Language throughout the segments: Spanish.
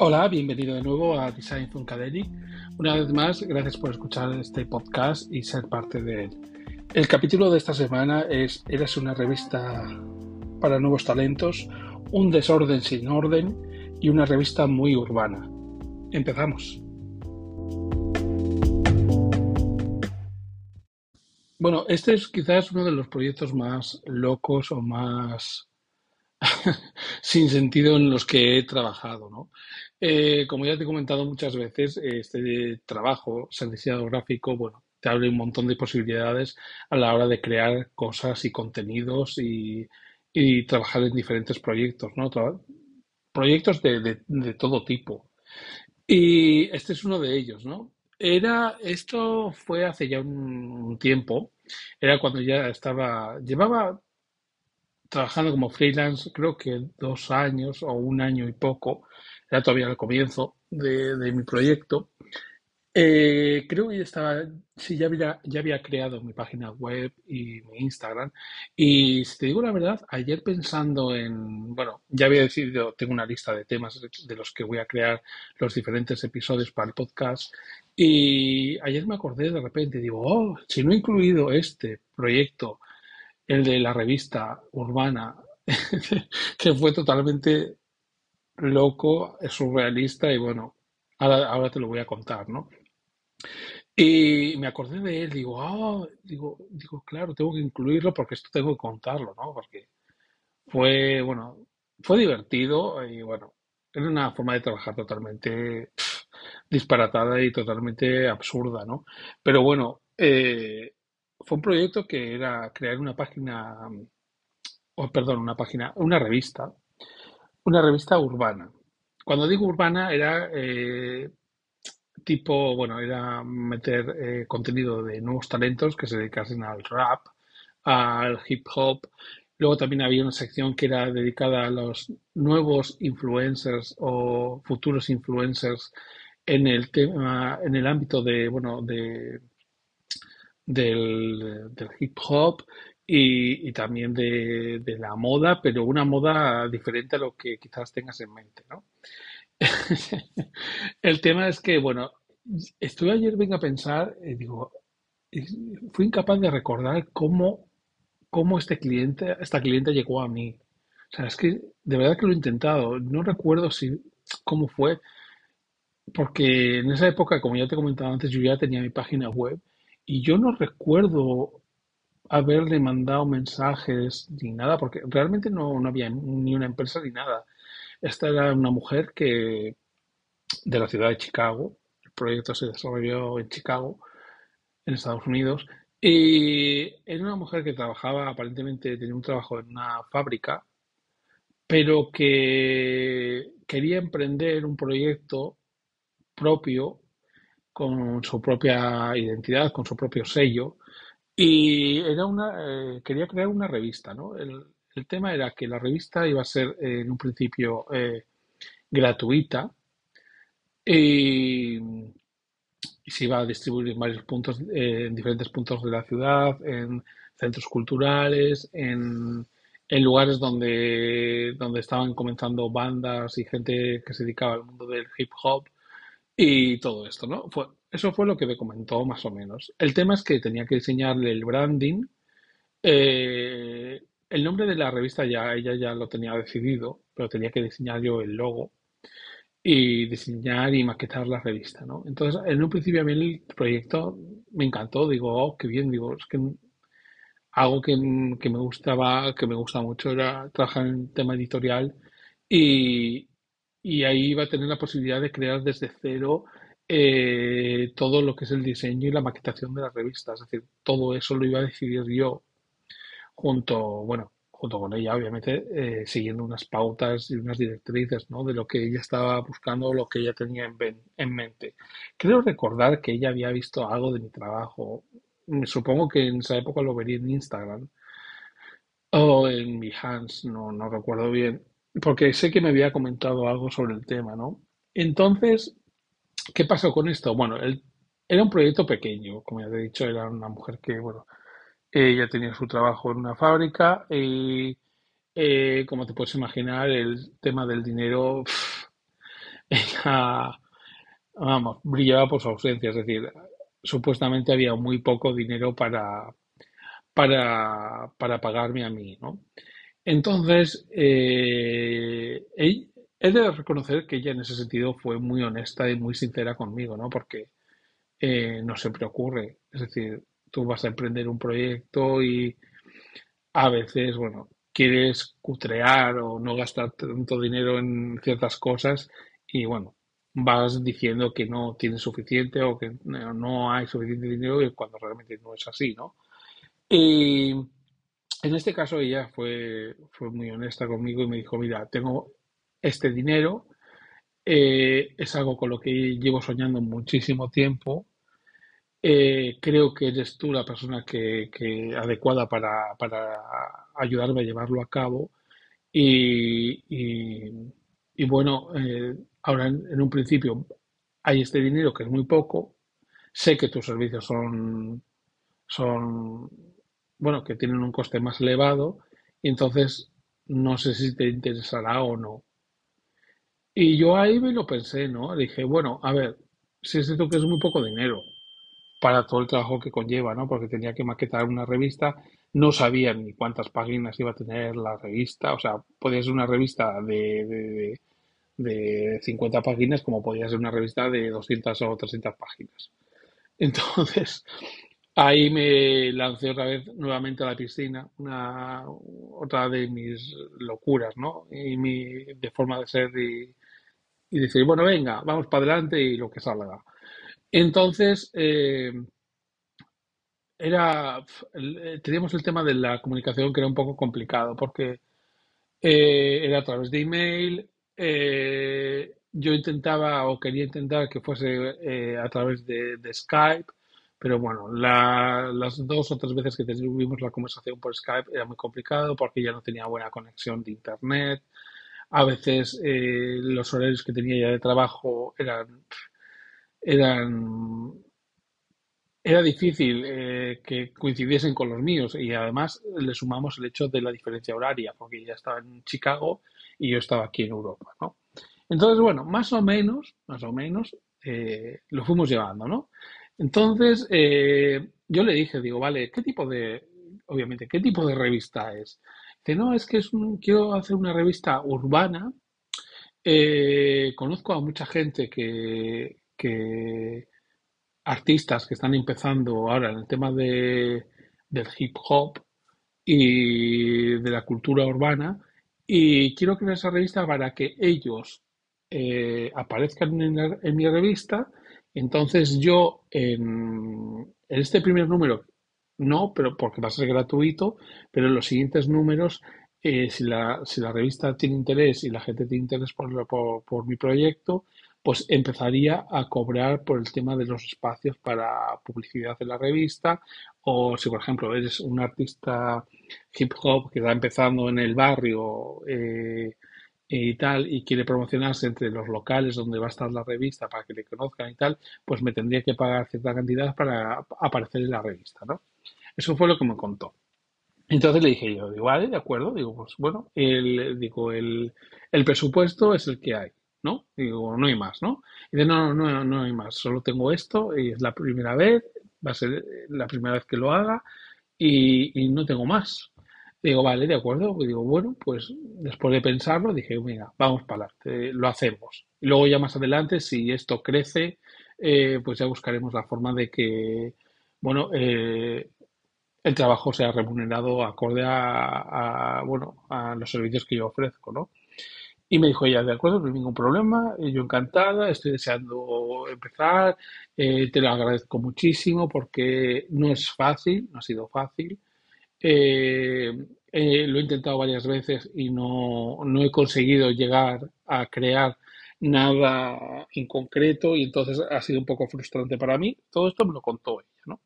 Hola, bienvenido de nuevo a Design Funkadelic. Una vez más, gracias por escuchar este podcast y ser parte de él. El capítulo de esta semana es Eres una revista para nuevos talentos, un desorden sin orden y una revista muy urbana. Empezamos. Bueno, este es quizás uno de los proyectos más locos o más sin sentido en los que he trabajado, ¿no? Eh, como ya te he comentado muchas veces, este trabajo, serviciado gráfico, bueno, te abre un montón de posibilidades a la hora de crear cosas y contenidos y, trabajar en diferentes proyectos, ¿no? proyectos de, todo tipo. Y este es uno de ellos, ¿no? Era, esto fue hace ya un tiempo, era cuando ya estaba, llevaba trabajando como freelance, creo que dos años o un año y poco, era todavía al comienzo de, mi proyecto. Eh, creo que ya estaba, sí, ya había, ya había creado mi página web y mi Instagram. Y si te digo la verdad, ayer pensando en, bueno, ya había decidido, tengo una lista de temas de los que voy a crear los diferentes episodios para el podcast. Y ayer me acordé de repente, digo, oh, si no he incluido este proyecto el de la revista urbana, que fue totalmente loco, surrealista y bueno, ahora, te lo voy a contar, ¿no? Y me acordé de él, digo, ah, digo, digo, claro, tengo que incluirlo porque esto tengo que contarlo, ¿no? Porque fue, bueno, fue divertido y bueno, era una forma de trabajar totalmente disparatada y totalmente absurda, ¿no? Pero bueno, eh, fue un proyecto que era crear una página, o perdón, una página, una revista, una revista urbana. Cuando digo urbana era eh, tipo, bueno, era meter eh, contenido de nuevos talentos que se dedicasen al rap, al hip hop. Luego también había una sección que era dedicada a los nuevos influencers o futuros influencers en el tema, en el ámbito de, bueno, de del, hip hop y, también de, la moda, pero una moda diferente a lo que quizás tengas en mente, ¿no? El tema es que, bueno, estuve ayer, venga a pensar, y digo, fui incapaz de recordar cómo, cómo este cliente, esta cliente llegó a mí. O sea, es que de verdad que lo he intentado. No recuerdo si cómo fue, porque en esa época, como ya te he comentado antes, yo ya tenía mi página web y yo no recuerdo haberle mandado mensajes ni nada, porque realmente no, había ni una empresa ni nada. Esta era una mujer que de la ciudad de Chicago, el proyecto se desarrolló en Chicago, en Estados Unidos, y era una mujer que trabajaba, aparentemente tenía un trabajo en una fábrica, pero que quería emprender un proyecto propio con su propia identidad, con su propio sello, y era una, eh, quería crear una revista, ¿no? El, tema era que la revista iba a ser eh, en un principio eh, gratuita y, se iba a distribuir en varios puntos, en diferentes puntos de la ciudad, en centros culturales, en, en lugares donde, donde estaban comenzando bandas y gente que se dedicaba al mundo del hip hop y todo esto, ¿no? Fue, eso fue lo que me comentó más o menos. El tema es que tenía que diseñarle el branding. Eh, el nombre de la revista ya ella ya lo tenía decidido, pero tenía que diseñar yo el logo y diseñar y maquetar la revista, ¿no? Entonces, en un principio a mí el proyecto me encantó, digo, oh, qué bien, digo, es que algo que, que me gustaba, que me gusta mucho era trabajar en tema editorial y, y ahí iba a tener la posibilidad de crear desde cero eh, todo lo que es el diseño y la maquetación de las revistas. Es decir, todo eso lo iba a decidir yo junto, bueno, junto con ella, obviamente, eh, siguiendo unas pautas y unas directrices, ¿no? De lo que ella estaba buscando lo que ella tenía en, en mente. Creo recordar que ella había visto algo de mi trabajo. Supongo que en esa época lo vería en Instagram o en Behance, no, no recuerdo bien porque sé que me había comentado algo sobre el tema, ¿no? Entonces, ¿qué pasó con esto? Bueno, era un proyecto pequeño, como ya te he dicho, era una mujer que, bueno, ella tenía su trabajo en una fábrica y, eh, como te puedes imaginar, el tema del dinero ella, vamos, brillaba por su ausencia, es decir, supuestamente había muy poco dinero para, para, para pagarme a mí, ¿no? Entonces, eh, he, de reconocer que ella en ese sentido fue muy honesta y muy sincera conmigo, ¿no? Porque eh, no siempre ocurre. Es decir, tú vas a emprender un proyecto y a veces, bueno, quieres cutrear o no gastar tanto dinero en ciertas cosas y, bueno, vas diciendo que no tienes suficiente o que no hay suficiente dinero cuando realmente no es así, ¿no? En este caso ella fue, fue muy honesta conmigo y me dijo, mira, tengo este dinero, eh, es algo con lo que llevo soñando muchísimo tiempo. Eh, creo que eres tú la persona que, que adecuada para, para ayudarme a llevarlo a cabo. Y, y- bueno, eh, ahora en, en un principio hay este dinero que es muy poco. Sé que tus servicios son, son, bueno, que tienen un coste más elevado. Y entonces no sé si te interesará o no. Y yo ahí me lo pensé, ¿no? Dije, bueno, a ver, si es cierto que es muy poco dinero para todo el trabajo que conlleva, ¿no? Porque tenía que maquetar una revista, no sabía ni cuántas páginas iba a tener la revista, o sea, podía ser una revista de, de, de, de 50 páginas como podía ser una revista de 200 o 300 páginas. Entonces, ahí me lancé otra vez nuevamente a la piscina, otra de mis locuras, ¿no? Y mi, de forma de ser y, decir, bueno, venga, vamos para adelante y lo que salga. Entonces, eh, era, eh, teníamos el tema de la comunicación que era un poco complicado porque eh, era a través de email. yo intentaba o quería intentar que fuese a través de Skype, pero bueno, la- las dos o tres veces que tuvimos la conversación por Skype era muy complicado porque ya no tenía buena conexión de internet. A veces eh, los horarios que tenía ya de trabajo eran, eran Era difícil eh, que coincidiesen con los míos y además le sumamos el hecho de la diferencia horaria, porque ella estaba en Chicago y yo estaba aquí en Europa, ¿no? Entonces, bueno, más o menos, más o menos, eh, lo fuimos llevando, ¿no? Entonces, eh, yo le dije, digo, vale, ¿qué tipo de, obviamente, qué tipo de revista es? Dice, no, es que es un- quiero hacer una revista urbana. Eh, conozco a mucha gente que, que artistas que están empezando ahora en el tema de, del hip hop y de la cultura urbana y quiero crear esa revista para que ellos eh, aparezcan en, en mi revista. Entonces yo en, este primer número no, pero porque va a ser gratuito, pero en los siguientes números, eh, si la, si la revista tiene interés y la gente tiene interés por, por, por mi proyecto, pues empezaría a cobrar por el tema de los espacios para publicidad en la revista. O si, por ejemplo, eres un artista hip hop que está empezando en el barrio eh, y tal, y quiere promocionarse entre los locales donde va a estar la revista para que le conozcan y tal, pues me tendría que pagar cierta cantidad para aparecer en la revista, ¿no? Eso fue lo que me contó. Entonces le dije yo, digo, vale, de acuerdo, digo, pues bueno, el, el, el presupuesto es el que hay, ¿no? Digo, no hay más, ¿no? Y dice, no, no, no, no hay más, solo tengo esto y es la primera vez, va a ser la primera vez que lo haga y no tengo más. Digo, vale, de acuerdo. Y digo, bueno, pues después de pensarlo, dije, mira, vamos para adelante, lo hacemos. Y luego ya más adelante, si esto crece, eh, pues ya buscaremos la forma de que, bueno, eh, el trabajo sea remunerado acorde a, bueno, a los servicios que yo ofrezco, ¿no? Y me dijo ella, de acuerdo, no hay ningún problema, eh, yo encantada, estoy deseando empezar, eh, te lo agradezco muchísimo porque no es fácil, no ha sido fácil. Eh, eh, lo he intentado varias veces y no, no he conseguido llegar a crear nada en concreto y entonces ha sido un poco frustrante para mí. Todo esto me lo contó ella, ¿no?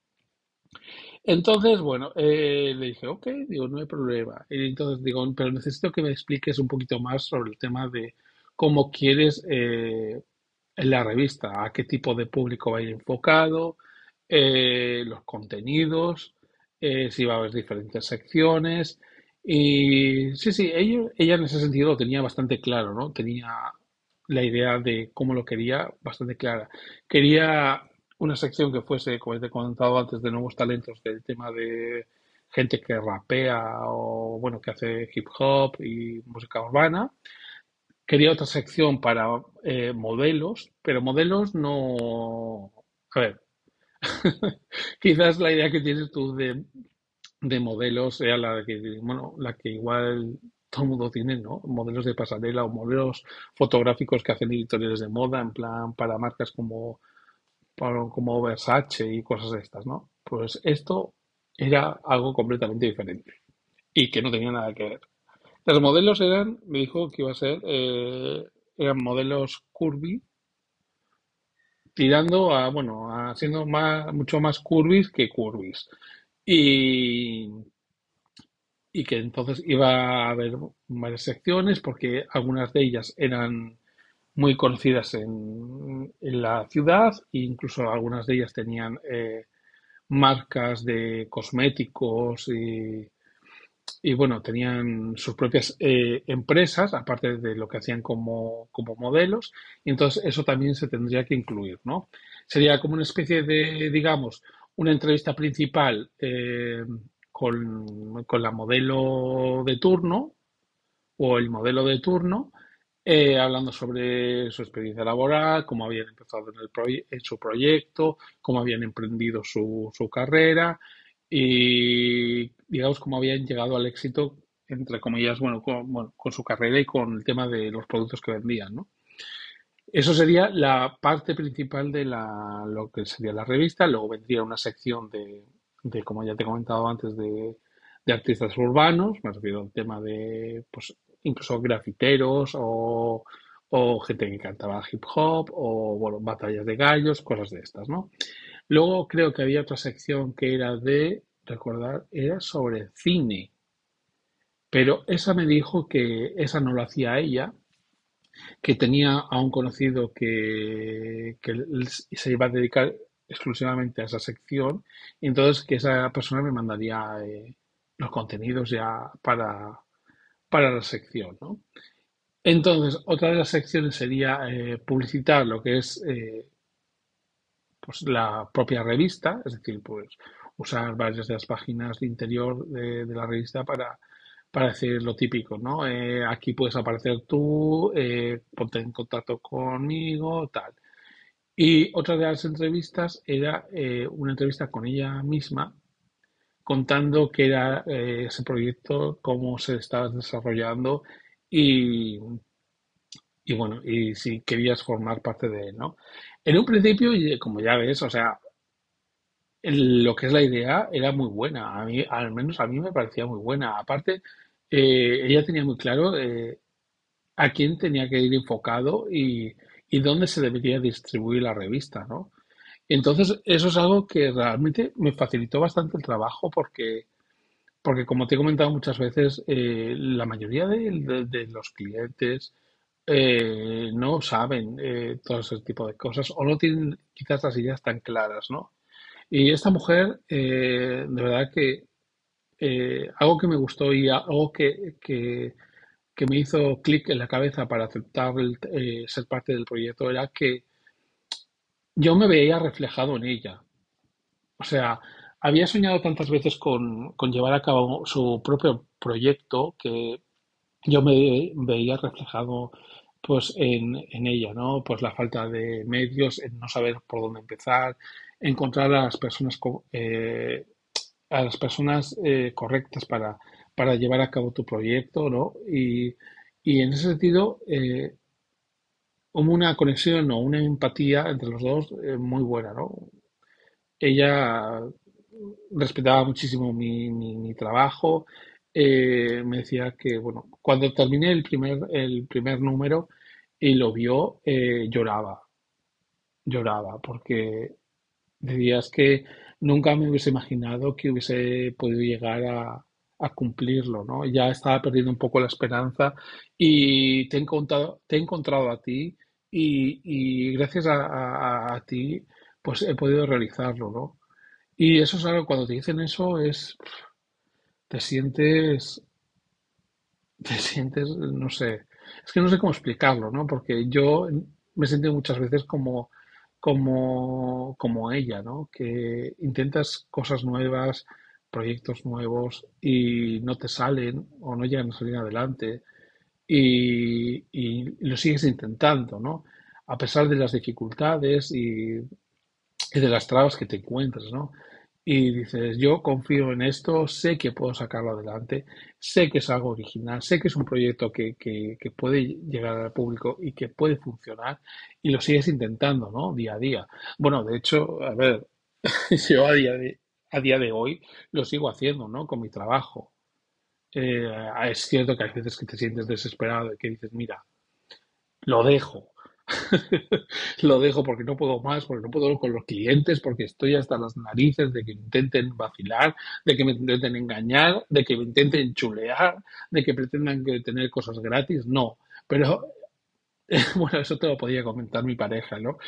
Entonces, bueno, eh, le dije, ok, digo, no hay problema. Y entonces digo, pero necesito que me expliques un poquito más sobre el tema de cómo quieres en la revista, a qué tipo de público va a ir enfocado, los contenidos, eh, si va a haber diferentes secciones. Y sí, sí, ella, ella en ese sentido lo tenía bastante claro, ¿no? Tenía la idea de cómo lo quería bastante clara. Quería una sección que fuese, como te he comentado antes, de nuevos talentos del tema de gente que rapea o, bueno, que hace hip hop y música urbana. Quería otra sección para eh, modelos, pero modelos no... A ver, quizás la idea que tienes tú de, de modelos sea la que, bueno, la que igual todo el mundo tiene, ¿no? Modelos de pasarela o modelos fotográficos que hacen editoriales de moda, en plan para marcas como, como Versace y cosas de estas, ¿no? Pues esto era algo completamente diferente y que no tenía nada que ver. Los modelos eran, me dijo que iba a ser, eh, eran modelos curvy, tirando a, bueno, a siendo más, mucho más curvis que curvis. Y, y que entonces iba a haber varias secciones porque algunas de ellas eran muy conocidas en, en la ciudad e incluso algunas de ellas tenían eh, marcas de cosméticos y, y bueno, tenían sus propias eh, empresas, aparte de lo que hacían como, como modelos, y entonces eso también se tendría que incluir, ¿no? Sería como una especie de, digamos, una entrevista principal eh, con, con la modelo de turno o el modelo de turno, eh, hablando sobre su experiencia laboral, cómo habían empezado en, el en su proyecto, cómo habían emprendido su, su carrera y, digamos, cómo habían llegado al éxito, entre comillas, bueno con, bueno, con su carrera y con el tema de los productos que vendían, ¿no? Eso sería la parte principal de la, lo que sería la revista. Luego vendría una sección de, de como ya te he comentado antes, de, de artistas urbanos. Me refiero al tema de, pues, incluso grafiteros o, o gente que cantaba hip hop o, bueno, batallas de gallos, cosas de estas, ¿no? Luego creo que había otra sección que era de, recordar, era sobre cine. Pero esa me dijo que esa no lo hacía ella, que tenía a un conocido que, que se iba a dedicar exclusivamente a esa sección, y entonces que esa persona me mandaría eh, los contenidos ya para, para la sección, ¿no? Entonces, otra de las secciones sería eh, publicitar lo que es eh, pues la propia revista, es decir, pues usar varias de las páginas de interior de, la revista para, para decir lo típico, ¿no? Eh, aquí puedes aparecer tú, ponte en contacto conmigo, tal. Y otra de las entrevistas era una entrevista con ella misma contando qué era eh, ese proyecto, cómo se estaba desarrollando y, y bueno, y si querías formar parte de él, ¿no? En un principio, como ya ves, o sea, lo que es la idea era muy buena, a mí, al menos a mí me parecía muy buena. Aparte, eh, ella tenía muy claro eh, a quién tenía que ir enfocado y, y dónde se debería distribuir la revista, ¿no? Entonces, eso es algo que realmente me facilitó bastante el trabajo porque, porque como te he comentado muchas veces, eh, la mayoría de, los clientes eh, no saben eh, todo ese tipo de cosas o no tienen quizás las ideas tan claras, ¿no? Y esta mujer, de verdad que algo que me gustó y algo que, que, me hizo clic en la cabeza para aceptar ser parte del proyecto era que yo me veía reflejado en ella. O sea, había soñado tantas veces con, con llevar a cabo su propio proyecto que yo me veía reflejado pues en, en ella, ¿no? Pues la falta de medios, en no saber por dónde empezar, encontrar a las personas eh, a las personas eh, correctas para, para llevar a cabo tu proyecto, ¿no? Y, y en ese sentido, eh, como una conexión o una empatía entre los dos eh, muy buena, ¿no? Ella respetaba muchísimo mi, mi, trabajo, eh, me decía que, bueno, cuando terminé el primer, el primer número y lo vio, eh, lloraba, lloraba, porque decías que nunca me hubiese imaginado que hubiese podido llegar a, cumplirlo, ¿no? Ya estaba perdiendo un poco la esperanza y te he encontrado, te he encontrado a ti y, y gracias a, a, ti pues he podido realizarlo, ¿no? Y eso es algo, cuando te dicen eso es, te sientes, te sientes, no sé, es que no sé cómo explicarlo, ¿no? Porque yo me sentido muchas veces como, como, como ella, ¿no? Que intentas cosas nuevas, proyectos nuevos y no te salen o no llegan a salir adelante y, y lo sigues intentando, ¿no? A pesar de las dificultades y, y de las trabas que te encuentras, ¿no? Y dices, yo confío en esto, sé que puedo sacarlo adelante, sé que es algo original, sé que es un proyecto que, que, puede llegar al público y que puede funcionar y lo sigues intentando, ¿no? Día a día. Bueno, de hecho, a ver, yo a día de, a día de hoy lo sigo haciendo, ¿no? Con mi trabajo. Eh, es cierto que hay veces que te sientes desesperado y que dices, mira, lo dejo, lo dejo porque no puedo más, porque no puedo con los clientes, porque estoy hasta las narices de que intenten vacilar, de que me intenten engañar, de que me intenten chulear, de que pretendan que tener cosas gratis. No, pero bueno, eso te lo podía comentar mi pareja, ¿no?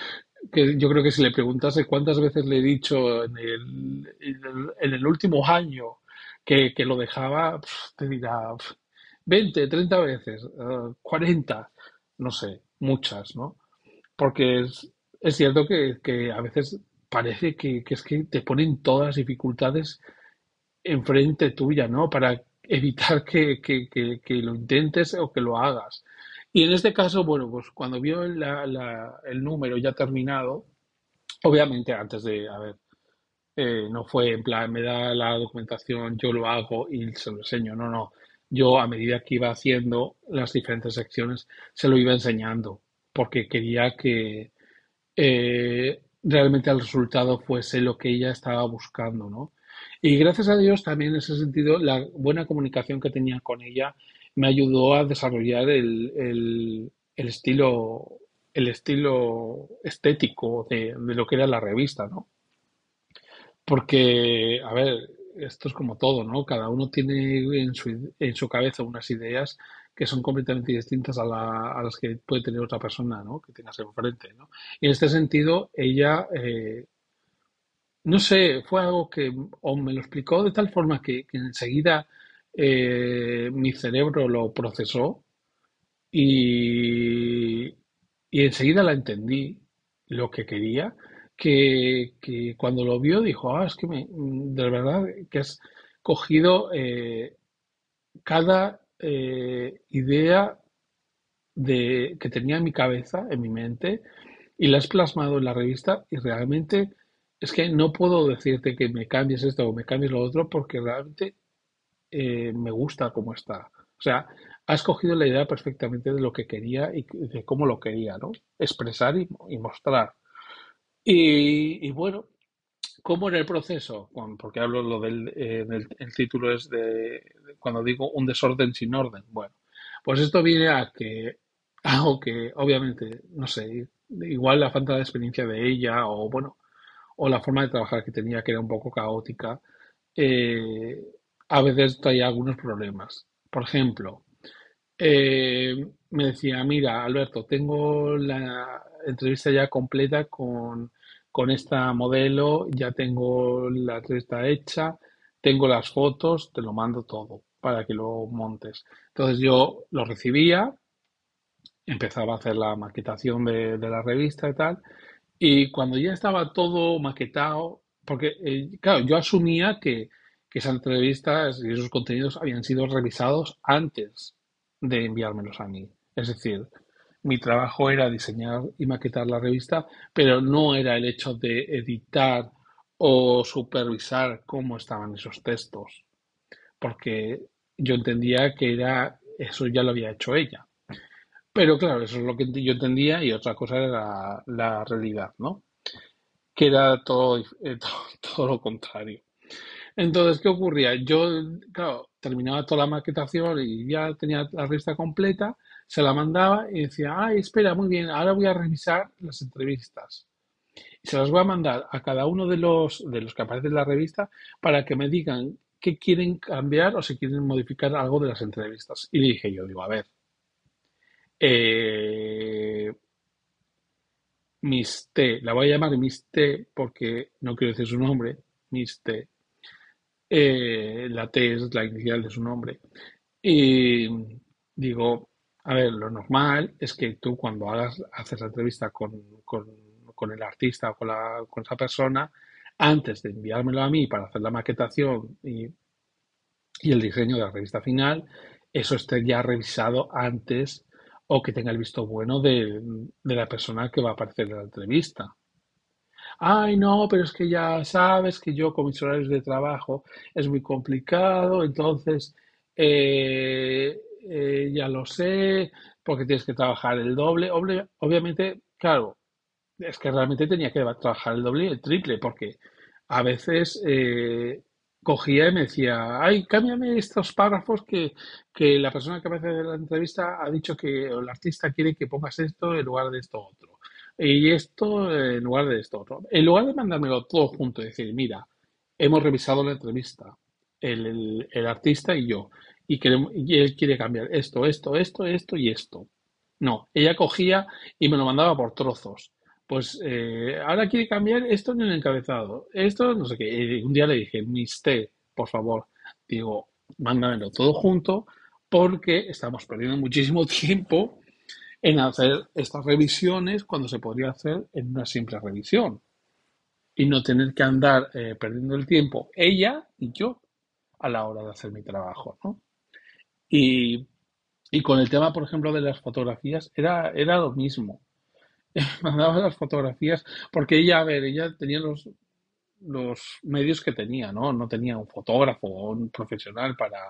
Que yo creo que si le preguntase cuántas veces le he dicho en el, en el, último año que, que lo dejaba, te dirá 20, 30 veces, 40, eh, no sé muchas, ¿no? Porque es, cierto que, a veces parece que, es que te ponen todas las dificultades enfrente tuya, ¿no? Para evitar que, que, lo intentes o que lo hagas. Y en este caso, bueno, pues cuando vio la, la, el número ya terminado, obviamente antes de, a ver, eh, no fue en plan, me da la documentación, yo lo hago y se lo enseño, no, no yo a medida que iba haciendo las diferentes secciones se lo iba enseñando porque quería que eh, realmente el resultado fuese lo que ella estaba buscando, ¿no? Y gracias a Dios también en ese sentido la buena comunicación que tenía con ella me ayudó a desarrollar el, el, el estilo el estilo estético de, de, lo que era la revista, ¿no? Porque, a ver, esto es como todo, ¿no? Cada uno tiene en su, en su cabeza unas ideas que son completamente distintas a, la, a, las que puede tener otra persona, ¿no? Que tengas enfrente, ¿no? Y en este sentido, ella, eh, no sé, fue algo que o me lo explicó de tal forma que, enseguida eh, mi cerebro lo procesó y, y enseguida la entendí lo que quería que, cuando lo vio dijo, ah, es que me, de verdad que has cogido eh, cada eh, idea de, que tenía en mi cabeza, en mi mente, y la has plasmado en la revista y realmente es que no puedo decirte que me cambies esto o me cambies lo otro porque realmente eh, me gusta cómo está. O sea, has cogido la idea perfectamente de lo que quería y de cómo lo quería, ¿no? Expresar y mostrar. Y, y, bueno, ¿cómo era el proceso? porque hablo lo del eh, el título es de, cuando digo un desorden sin orden. Bueno, pues esto viene a que algo que obviamente, no sé, igual la falta de experiencia de ella o bueno, o la forma de trabajar que tenía que era un poco caótica, eh, a veces traía algunos problemas. Por ejemplo, eh, me decía, mira, Alberto, tengo la entrevista ya completa con, con esta modelo, ya tengo la entrevista hecha, tengo las fotos, te lo mando todo para que lo montes. Entonces yo lo recibía, empezaba a hacer la maquetación de, de la revista y tal, y cuando ya estaba todo maquetado, porque eh, claro, yo asumía que, que esas entrevistas y esos contenidos habían sido revisados antes de enviármelos a mí. Es decir, mi trabajo era diseñar y maquetar la revista, pero no era el hecho de editar o supervisar cómo estaban esos textos, porque yo entendía que era eso ya lo había hecho ella. Pero claro, eso es lo que yo entendía y otra cosa era la, realidad, ¿no? Que era todo, eh, todo, todo lo contrario. Entonces, ¿qué ocurría? Yo, claro, terminaba toda la maquetación y ya tenía la revista completa, se la mandaba y decía, ay, espera, muy bien, ahora voy a revisar las entrevistas. Y se las voy a mandar a cada uno de los, de los que aparecen en la revista para que me digan qué quieren cambiar o si quieren modificar algo de las entrevistas. Y dije yo, digo, a ver, eh, Miss T, la voy a llamar Miss T porque no quiero decir su nombre, Miss T. Eh, la T es la inicial de su nombre. Y digo, a ver, lo normal es que tú cuando hagas, haces la entrevista con, con, el artista o con, la, con esa persona, antes de enviármelo a mí para hacer la maquetación y, y el diseño de la revista final, eso esté ya revisado antes o que tenga el visto bueno de, de la persona que va a aparecer en la entrevista. Ay, no, pero es que ya sabes que yo con mis horarios de trabajo es muy complicado, entonces eh, eh, ya lo sé, porque tienes que trabajar el doble. Obviamente, claro, es que realmente tenía que trabajar el doble y el triple, porque a veces eh, cogía y me decía, ay, cámbiame estos párrafos que, que la persona que me hace la entrevista ha dicho que el artista quiere que pongas esto en lugar de esto otro. Y esto en lugar de esto otro. En lugar de mandármelo todo junto y decir, mira, hemos revisado la entrevista, el, el- artista y yo, y, queremos, y él quiere cambiar esto, esto, esto, esto y esto. No, ella cogía y me lo mandaba por trozos. Pues eh, ahora quiere cambiar esto en el encabezado, esto no sé qué. Un día le dije, Mister, por favor, digo, mándamelo todo junto porque estamos perdiendo muchísimo tiempo en hacer estas revisiones cuando se podría hacer en una simple revisión y no tener que andar eh, perdiendo el tiempo ella y yo a la hora de hacer mi trabajo, ¿no? Y, y con el tema, por ejemplo, de las fotografías, era, era lo mismo. Mandaba las fotografías porque ella, a ver, ella tenía los, los medios que tenía, ¿no? No tenía un fotógrafo o un profesional para,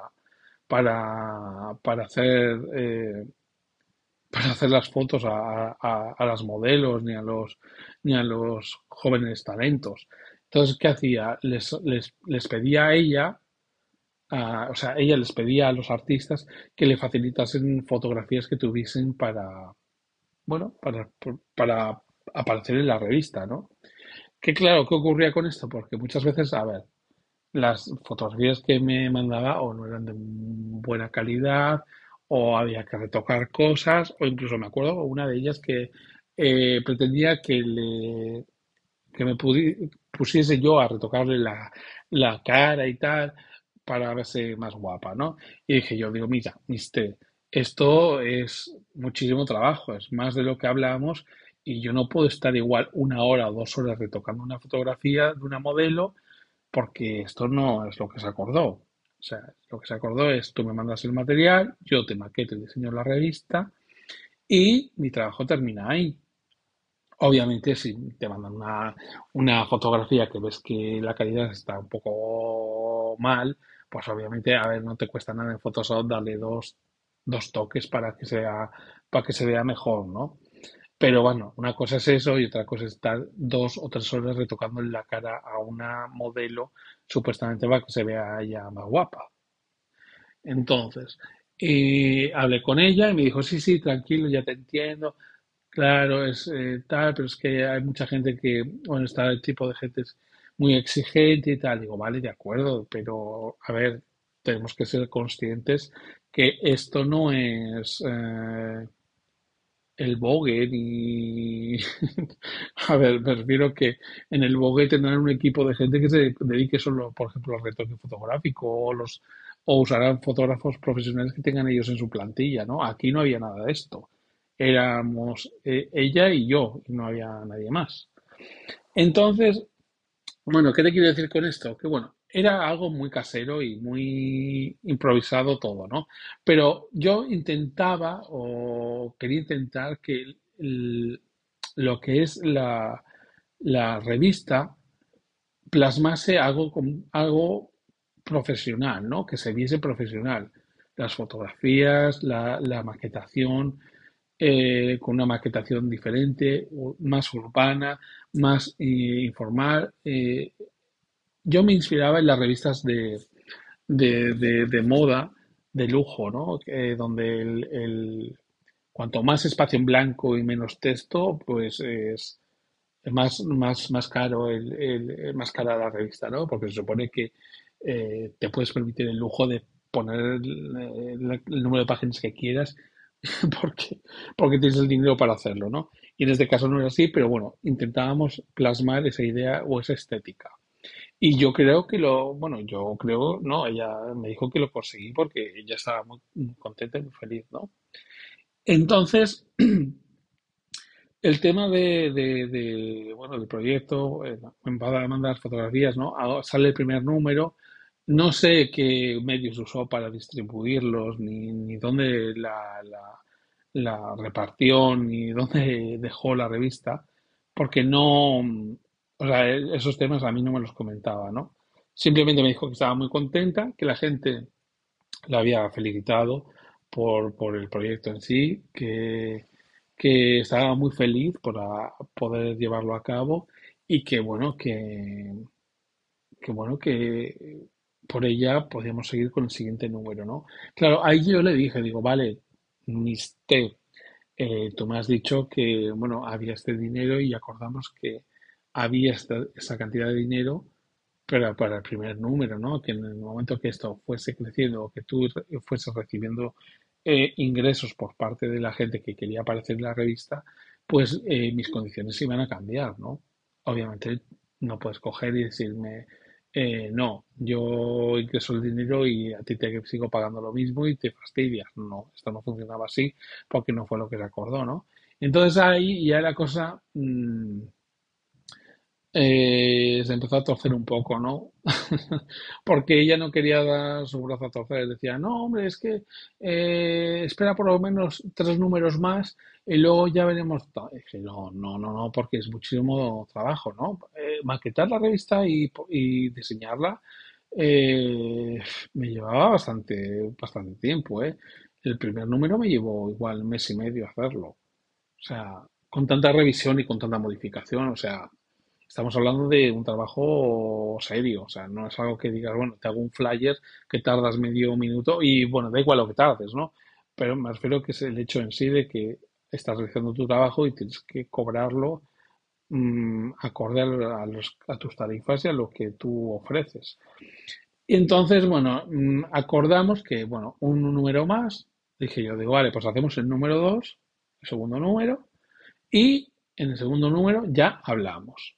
para, para hacer eh, para hacer las fotos a, las modelos ni a los ni a los jóvenes talentos. Entonces, ¿qué hacía? Les, les, les pedía a ella, o sea, ella les pedía a los artistas que le facilitasen fotografías que tuviesen para, bueno, para, para aparecer en la revista, ¿no? Que claro, ¿qué ocurría con esto? Porque muchas veces, a ver, las fotografías que me mandaba o no eran de buena calidad o había que retocar cosas o incluso me acuerdo una de ellas que eh, pretendía que le que me pusiese yo a retocarle la, la cara y tal para verse más guapa, ¿no? Y dije yo, digo, mira, mister, esto es muchísimo trabajo, es más de lo que hablábamos y yo no puedo estar igual una hora o dos horas retocando una fotografía de una modelo porque esto no es lo que se acordó. O sea, lo que se acordó es tú me mandas el material, yo te maqueto y diseño la revista y mi trabajo termina ahí. Obviamente, si te mandan una, una fotografía que ves que la calidad está un poco mal, pues obviamente, a ver, no te cuesta nada en Photoshop darle dos, dos toques para que sea, para que se vea mejor, ¿no? Pero bueno, una cosa es eso y otra cosa es estar dos o tres horas retocando la cara a una modelo supuestamente para que se vea ella más guapa. Entonces, y hablé con ella y me dijo, sí, sí, tranquilo, ya te entiendo. Claro, es eh, tal, pero es que hay mucha gente que, bueno, está el tipo de gente es muy exigente y tal. Digo, vale, de acuerdo, pero a ver, tenemos que ser conscientes que esto no es eh, el Vogue ni... A ver, me refiero que en el Vogue tendrán un equipo de gente que se dedique solo, por ejemplo, al retoque fotográfico o los o usarán fotógrafos profesionales que tengan ellos en su plantilla, ¿no? Aquí no había nada de esto. Éramos eh, ella y yo, y no había nadie más. Entonces, bueno, ¿qué te quiero decir con esto? Que bueno, era algo muy casero y muy improvisado todo, ¿no? Pero yo intentaba o quería intentar que lo que es la, la revista plasmase algo, con- algo profesional, ¿no? Que se viese profesional. Las fotografías, la, la maquetación, eh, con una maquetación diferente, más urbana, más eh, informal. eh, yo me inspiraba en las revistas de, de, moda, de lujo, ¿no? Donde el, el- cuanto más espacio en blanco y menos texto, pues es, más, más, más caro el, más cara la revista, ¿no? Porque se supone que eh, te puedes permitir el lujo de poner el número de páginas que quieras porque, porque tienes el dinero para hacerlo, ¿no? Y en este caso no era así, pero bueno, intentábamos plasmar esa idea o esa estética. Y yo creo que lo, bueno, yo creo, no, ella me dijo que lo conseguí porque ella estaba muy, contenta y muy feliz, ¿no? Entonces, el tema de, de- de, bueno, del proyecto, eh, me va a mandar fotografías, ¿no? Ah, Sale el primer número, no sé qué medios usó para distribuirlos, ni, ni dónde la, la, la repartió, ni dónde dejó la revista, porque no, o sea, e- esos temas a mí no me los comentaba, ¿no? Simplemente me dijo que estaba muy contenta, que la gente la había felicitado por, por el proyecto en sí, que, que estaba muy feliz por poder llevarlo a cabo y que bueno, que, que bueno, que por ella podíamos seguir con el siguiente número, ¿no? Claro, ahí yo le dije, digo, vale, Mister, eh, tú me has dicho que, bueno, había este dinero y acordamos que había esta, esa cantidad de dinero pero para el primer número, ¿no? Que en el momento que esto fuese creciendo o que tú fueses recibiendo eh, ingresos por parte de la gente que quería aparecer en la revista, pues eh, mis condiciones iban a cambiar, ¿no? Obviamente no puedes coger y decirme, eh, no, yo ingreso el dinero y a ti te sigo pagando lo mismo y te fastidias. No, esto no funcionaba así porque no fue lo que se acordó, ¿no? Entonces ahí ya la cosa... mm, eh, se empezó a torcer un poco, ¿no? Porque ella no quería dar su brazo a torcer. Decía, no, hombre, es que eh, espera por lo menos tres números más y luego ya veremos. to-". Y dije, no, no, no, no, porque es muchísimo trabajo, ¿no? Eh, maquetar la revista y, y diseñarla eh, me llevaba bastante, bastante tiempo, ¿eh? El primer número me llevó igual mes y medio hacerlo. O sea, con tanta revisión y con tanta modificación, o sea, estamos hablando de un trabajo serio, o sea, no es algo que digas, bueno, te hago un flyer que tardas medio minuto y bueno, da igual lo que tardes, ¿no? Pero me refiero que es el hecho en sí de que estás realizando tu trabajo y tienes que cobrarlo mm, acorde a, tus tarifas y a lo que tú ofreces. Y entonces, bueno, mm, acordamos que, bueno, un número más, dije yo, digo, vale, pues hacemos el número dos, el segundo número, y en el segundo número ya hablamos.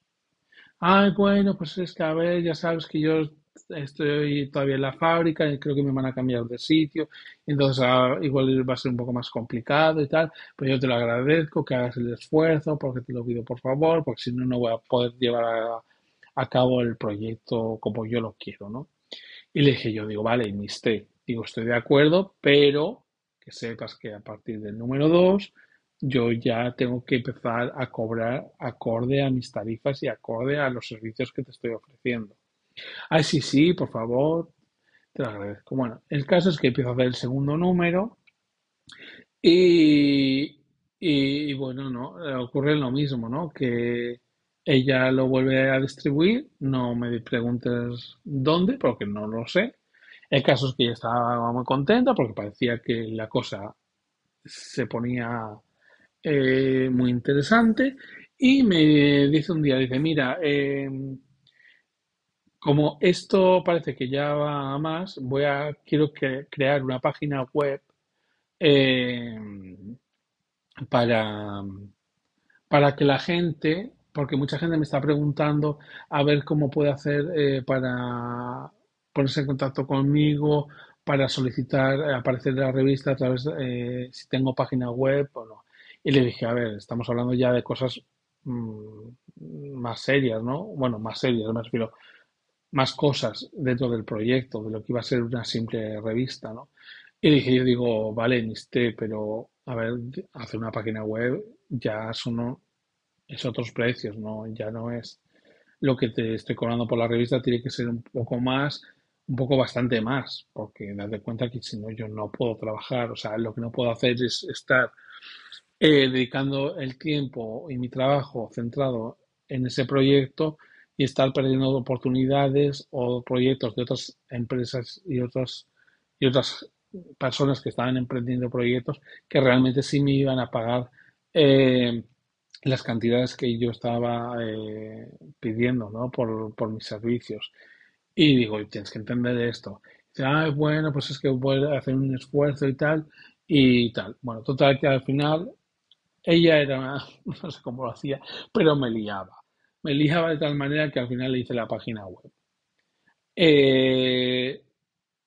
Ay, bueno, pues es que a ver, ya sabes que yo estoy todavía en la fábrica y creo que me van a cambiar de sitio, entonces ah, igual va a ser un poco más complicado y tal, pero yo te lo agradezco que hagas el esfuerzo porque te lo pido por favor, porque si no, no voy a poder llevar a, cabo el proyecto como yo lo quiero, ¿no? Y le dije yo, digo, vale, mister, digo, estoy de acuerdo, pero que sepas que a partir del número 2 yo ya tengo que empezar a cobrar acorde a mis tarifas y acorde a los servicios que te estoy ofreciendo. Ay, sí, sí, por favor, te lo agradezco. Bueno, el caso es que empiezo a hacer el segundo número y, y, bueno, no, ocurre lo mismo, ¿no? Que ella lo vuelve a distribuir, no me preguntes dónde, porque no lo sé. El caso es que ella estaba muy contenta porque parecía que la cosa se ponía eh, muy interesante y me dice un día, dice, mira, eh, como esto parece que ya va a más, voy a, quiero que- crear una página web eh, para, para que la gente, porque mucha gente me está preguntando a ver cómo puede hacer eh, para ponerse en contacto conmigo, para solicitar aparecer en la revista a través eh, si tengo página web o no. Y le dije, a ver, estamos hablando ya de cosas mm, más serias, ¿no? Bueno, más serias, me refiero, más cosas dentro del proyecto, de lo que iba a ser una simple revista, ¿no? Y dije, yo digo, vale, Mister, pero a ver, hacer una página web ya son, es otros precios, ¿no? Ya no es lo que te estoy cobrando por la revista, tiene que ser un poco más, un poco bastante más, porque date cuenta que si no yo no puedo trabajar, o sea, lo que no puedo hacer es estar eh, dedicando el tiempo y mi trabajo centrado en ese proyecto y estar perdiendo oportunidades o proyectos de otras empresas y otras y otras personas que estaban emprendiendo proyectos que realmente sí me iban a pagar eh, las cantidades que yo estaba eh, pidiendo, ¿no? por, por mis servicios. Y digo, tienes que entender esto. Dice, ah, bueno, pues es que voy a hacer un esfuerzo y tal, y tal. Bueno, total que al final ella era, no sé cómo lo hacía, pero me liaba. Me liaba de tal manera que al final le hice la página web. Eh,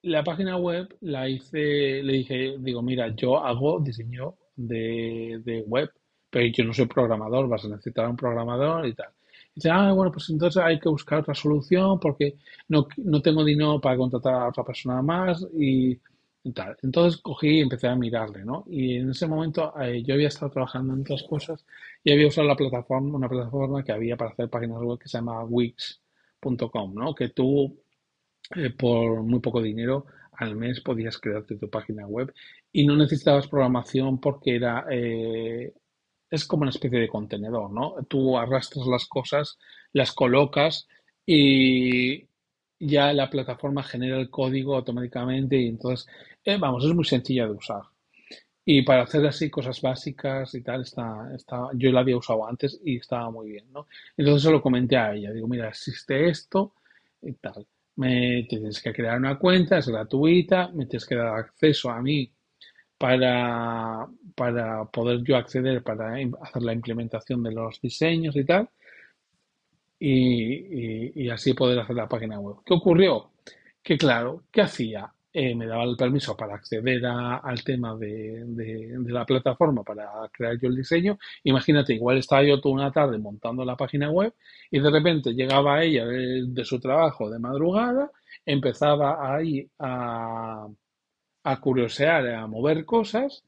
la página web la hice, le dije, digo, mira, yo hago diseño de, de web, pero yo no soy programador, vas a necesitar un programador y tal. Dice, ah, bueno, pues entonces hay que buscar otra solución porque no, no tengo dinero para contratar a otra persona más y, Entonces cogí y empecé a mirarle, ¿no? Y en ese momento eh, yo había estado trabajando en otras cosas y había usado la plataforma, una plataforma que había para hacer páginas web que se llama Wix.com, ¿no? Que tú eh, por muy poco dinero al mes podías crearte tu página web y no necesitabas programación porque era eh, es como una especie de contenedor, ¿no? Tú arrastras las cosas, las colocas y ya la plataforma genera el código automáticamente y entonces, eh, vamos, es muy sencilla de usar. Y para hacer así cosas básicas y tal, está, está, yo la había usado antes y estaba muy bien, ¿no? Entonces se lo comenté a ella, digo, mira, existe esto y tal. Me tienes que crear una cuenta, es gratuita, me tienes que dar acceso a mí para, para poder yo acceder, para hacer la implementación de los diseños y tal, y, así poder hacer la página web. ¿Qué ocurrió? Que claro, ¿qué hacía? Eh, me daba el permiso para acceder a- al tema de, la plataforma para crear yo el diseño. Imagínate, igual estaba yo toda una tarde montando la página web y de repente llegaba ella de, su trabajo de madrugada, empezaba ahí a, a curiosear, a mover cosas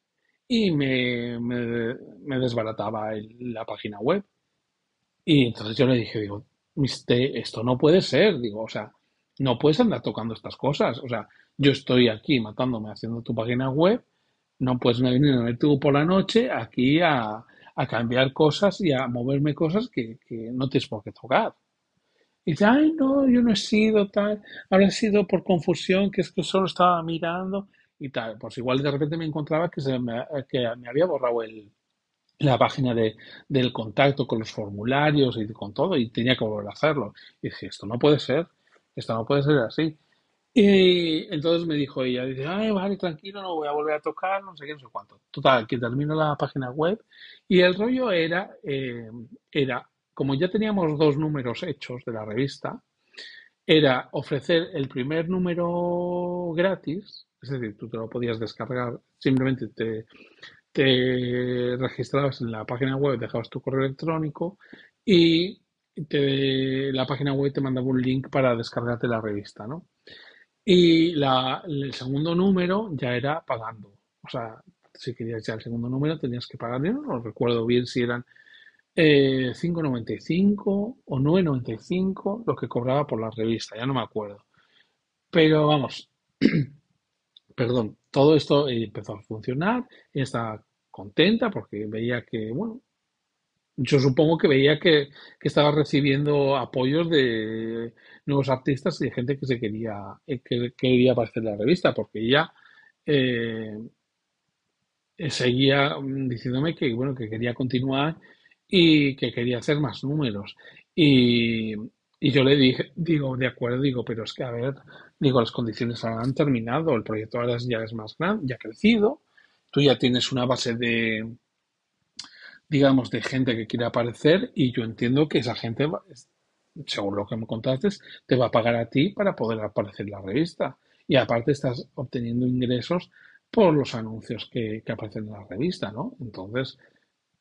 y me, me- me desbarataba la página web. Y entonces yo le dije, digo, "Miste, esto no puede ser, digo, o sea, no puedes andar tocando estas cosas, o sea, yo estoy aquí matándome haciendo tu página web, no puedes venir tú por la noche aquí a, a cambiar cosas y a moverme cosas que, que no tienes por qué tocar. Y dice, ay, no, yo no he sido tal, habrá sido por confusión, que es que solo estaba mirando y tal. Pues igual de repente me encontraba que, se me, que me había borrado el, la página de, del contacto con los formularios y con todo y tenía que volver a hacerlo. Y dije, esto no puede ser, esto no puede ser así. Y entonces me dijo ella, dice, ay, vale, tranquilo, no voy a volver a tocar, no sé qué, no sé cuánto. Total, que termino la página web y el rollo era, eh, era, como ya teníamos dos números hechos de la revista, era ofrecer el primer número gratis, es decir, tú te lo podías descargar, simplemente te, te registrabas en la página web, dejabas tu correo electrónico y te- la página web te mandaba un link para descargarte la revista, ¿no? Y el segundo número ya era pagando. O sea, si querías ya el segundo número tenías que pagar. Yo no recuerdo bien si eran eh, cinco noventa y cinco o nueve noventa y cinco lo que cobraba por la revista, ya no me acuerdo. Pero vamos, perdón, todo esto eh, empezó a funcionar y estaba contenta porque veía que, bueno, yo supongo que veía que, estaba recibiendo apoyos de nuevos artistas y de gente que se quería, eh, que quería aparecer en la revista, porque ella eh, seguía mm, diciéndome que, bueno, que quería continuar y que quería hacer más números. Y, y yo le dije, digo, de acuerdo, digo, pero es que, a ver, digo, las condiciones han terminado, el proyecto ahora ya es más grande, ya ha crecido, tú ya tienes una base de, digamos, de gente que quiere aparecer y yo entiendo que esa gente, según lo que me contaste, te va a pagar a ti para poder aparecer en la revista. Y aparte estás obteniendo ingresos por los anuncios que, que aparecen en la revista, ¿no? Entonces,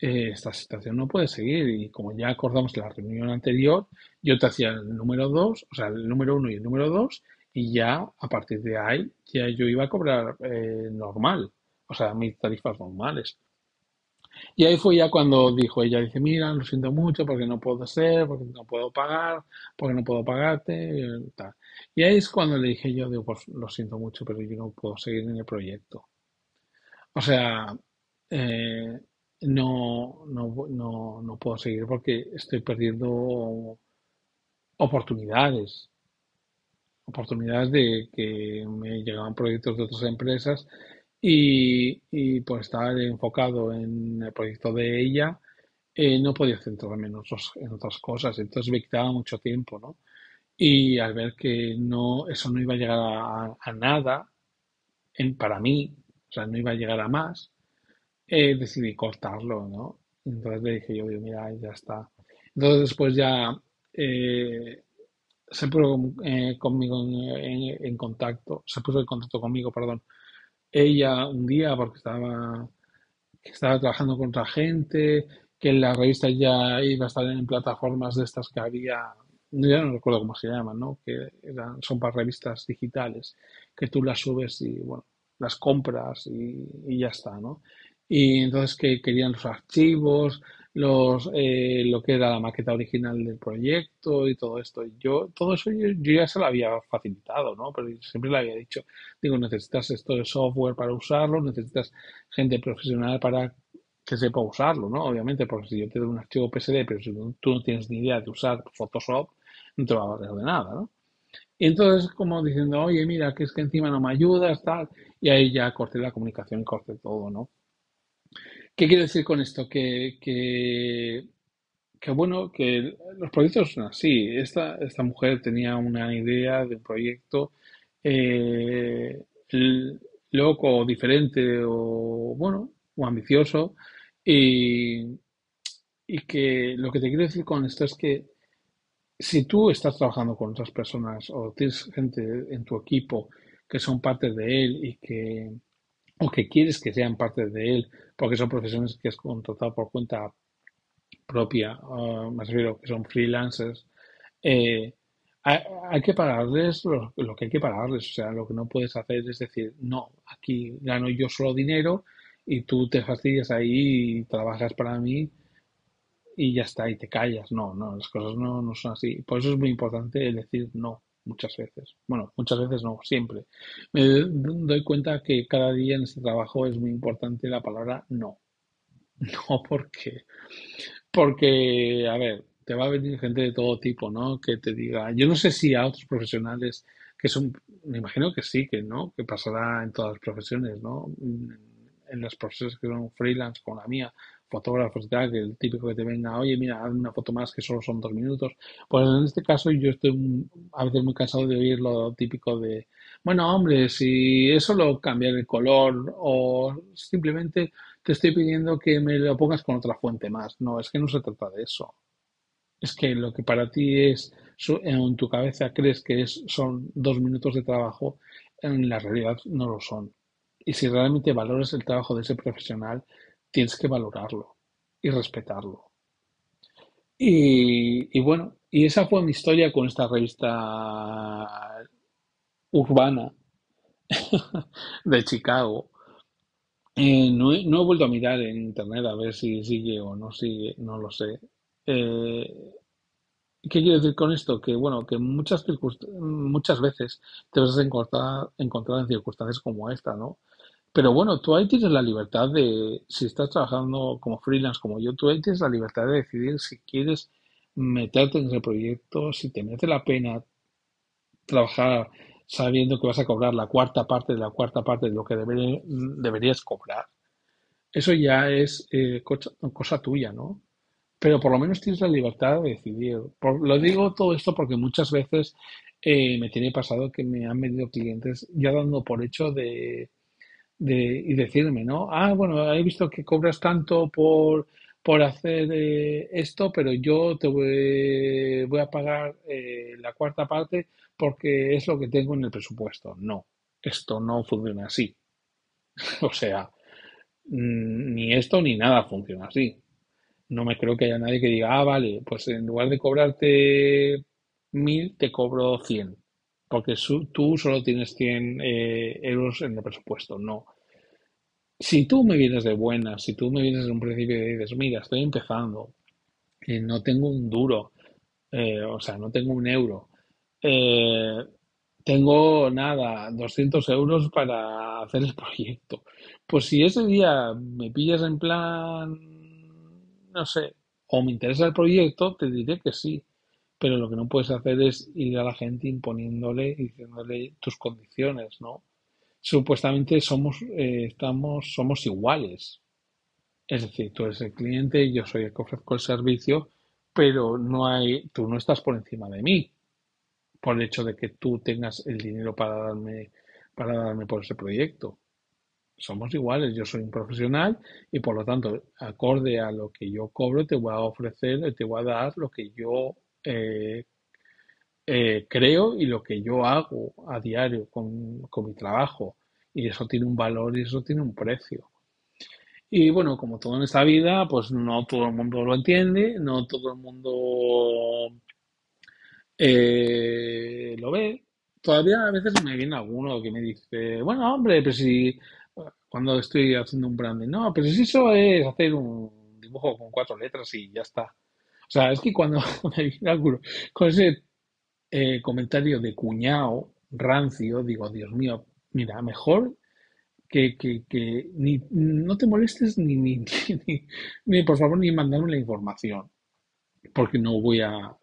eh, esta situación no puede seguir y como ya acordamos en la reunión anterior, yo te hacía el número dos, o sea, el número uno y el número dos, y ya a partir de ahí ya yo iba a cobrar eh, normal, o sea, mis tarifas normales. Y ahí fue ya cuando dijo ella, dice, mira, lo siento mucho porque no puedo ser, porque no puedo pagar, porque no puedo pagarte, y tal. Y ahí es cuando le dije yo, digo, pues lo siento mucho, pero yo no puedo seguir en el proyecto. O sea, eh, no, no, no, no puedo seguir porque estoy perdiendo oportunidades, oportunidades de que me llegaban proyectos de otras empresas y, y por estar enfocado en el proyecto de ella, eh, no podía centrarme en otros, en otras cosas, entonces me quitaba mucho tiempo, ¿no? Y al ver que no, eso no iba a llegar a, a nada en, para mí, o sea, no iba a llegar a más, eh, decidí cortarlo, ¿no? Entonces le dije yo, mira, ya está. Entonces después ya eh, se puso eh, conmigo en, contacto, se puso en contacto conmigo, perdón, ella un día porque estaba, trabajando con otra gente, que la revista ya iba a estar en plataformas de estas que había, ya no recuerdo cómo se llaman, ¿no? Que eran, son para revistas digitales, que tú las subes y, bueno, las compras y ya está, ¿no? Y entonces que querían los archivos, los, eh, lo que era la maqueta original del proyecto y todo esto. Yo, todo eso yo, ya se lo había facilitado, ¿no? Pero siempre le había dicho, digo, necesitas esto de software para usarlo, necesitas gente profesional para que sepa usarlo, ¿no? Obviamente, porque si yo te doy un archivo PSD, pero si tú no tienes ni idea de usar Photoshop, no te va a valer de nada, ¿no? Y entonces, como diciendo, oye, mira, que es que encima no me ayudas, tal, y ahí ya corté la comunicación, corté todo, ¿no? ¿Qué quiero decir con esto? Que, que, que, bueno, que los proyectos son así. Esta, esta mujer tenía una idea de un proyecto eh, loco, diferente o, bueno, o ambicioso. Y, y que lo que te quiero decir con esto es que si tú estás trabajando con otras personas o tienes gente en tu equipo que son parte de él y que o que quieres que sean parte de él, porque son profesiones que has contratado por cuenta propia, más bien que son freelancers, eh, hay, que pagarles lo, que hay que pagarles. O sea, lo que no puedes hacer es decir, no, aquí gano yo solo dinero y tú te fastidias ahí y trabajas para mí y ya está, y te callas. No, no, las cosas no, no son así. Por eso es muy importante decir no muchas veces. Bueno, muchas veces no, siempre. Me doy cuenta que cada día en este trabajo es muy importante la palabra no. No porque, porque, a ver, te va a venir gente de todo tipo, ¿no? Que te diga, yo no sé si a otros profesionales que son, me imagino que sí, que no, que pasará en todas las profesiones, ¿no? En las profesiones que son freelance, como la mía, fotógrafos y que el típico que te venga, oye, mira, haz una foto más que solo son dos minutos. Pues en este caso yo estoy a veces muy cansado de oír lo típico de, bueno, hombre, si es solo cambiar el color o simplemente te estoy pidiendo que me lo pongas con otra fuente más. No, es que no se trata de eso. Es que lo que para ti es, en tu cabeza crees que es, son dos minutos de trabajo, en la realidad no lo son. Y si realmente valoras el trabajo de ese profesional, tienes que valorarlo y respetarlo. Y, bueno, y esa fue mi historia con esta revista urbana de Chicago. Eh, no, he, vuelto a mirar en internet a ver si sigue o no sigue, no lo sé. Eh, ¿Qué quiero decir con esto? Que bueno, que muchas muchas veces te vas a encontrar, encontrar en circunstancias como esta, ¿no? Pero bueno, tú ahí tienes la libertad de, si estás trabajando como freelance como yo, tú ahí tienes la libertad de decidir si quieres meterte en ese proyecto, si te merece la pena trabajar sabiendo que vas a cobrar la cuarta parte de la cuarta parte de lo que deberías cobrar. Eso ya es eh, cosa, tuya, ¿no? Pero por lo menos tienes la libertad de decidir. lo digo todo esto porque muchas veces eh, me tiene pasado que me han venido clientes ya dando por hecho de de, y decirme, ¿no? Ah, bueno, he visto que cobras tanto por, por hacer eh, esto, pero yo te voy, a pagar eh, la cuarta parte porque es lo que tengo en el presupuesto. No, esto no funciona así. o sea, mm, ni esto ni nada funciona así. No me creo que haya nadie que diga, ah, vale, pues en lugar de cobrarte mil, te cobro cien porque tú solo tienes 100 eh, euros en el presupuesto. No. Si tú me vienes de buena, si tú me vienes de un principio y dices, mira, estoy empezando y no tengo un duro, eh, o sea, no tengo un euro, eh, tengo nada, 200 euros para hacer el proyecto. Pues si ese día me pillas en plan, no sé, o me interesa el proyecto, te diré que sí pero lo que no puedes hacer es ir a la gente imponiéndole y diciéndole tus condiciones, ¿no? Supuestamente somos, eh, estamos, somos iguales. Es decir, tú eres el cliente, yo soy el que ofrezco el servicio, pero no hay, tú no estás por encima de mí por el hecho de que tú tengas el dinero para darme, para darme por ese proyecto. Somos iguales, yo soy un profesional y por lo tanto, acorde a lo que yo cobro, te voy a ofrecer, te voy a dar lo que yo eh, eh, creo y lo que yo hago a diario con, con mi trabajo. Y eso tiene un valor y eso tiene un precio. Y bueno, como todo en esta vida, pues no todo el mundo lo entiende, no todo el mundo eh, lo ve. Todavía a veces me viene alguno que me dice, bueno, hombre, pero si cuando estoy haciendo un branding, no, pero si eso es hacer un dibujo con cuatro letras y ya está. O sea, es que cuando me alguno con ese eh, comentario de cuñado rancio, digo, Dios mío, mira, mejor que, que, que ni, no te molestes ni, ni, ni, por favor ni mandarme la información, porque no voy a...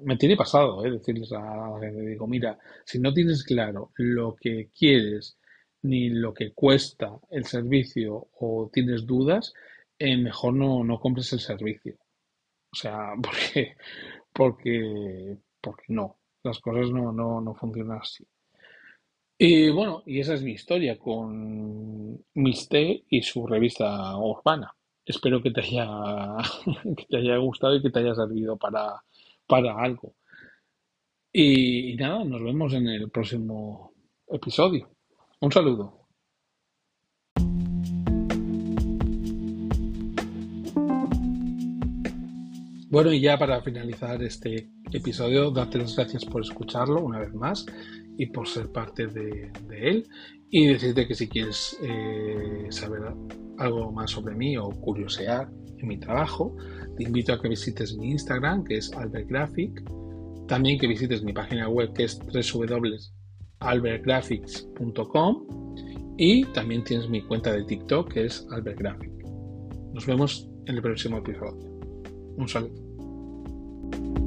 Me tiene pasado, ¿eh? Decirles a la gente, digo, mira, si no tienes claro lo que quieres ni lo que cuesta el servicio o tienes dudas, eh, mejor no, no compres el servicio. O sea, porque, porque, porque no, las cosas no, no, no funcionan así. Y bueno, y esa es mi historia con Miste y su revista urbana. Espero que te haya, que te haya gustado y que te haya servido para, para algo. Y, y nada, nos vemos en el próximo episodio. Un saludo. Bueno, y ya para finalizar este episodio, darte las gracias por escucharlo una vez más y por ser parte de, él. Y decirte que si quieres eh, saber algo más sobre mí o curiosear en mi trabajo, te invito a que visites mi Instagram, que es albertgraphic. También que visites mi página web, que es www.albertgraphics.com. Y también tienes mi cuenta de TikTok, que es albertgraphic. Nos vemos en el próximo episodio. Un saludo. you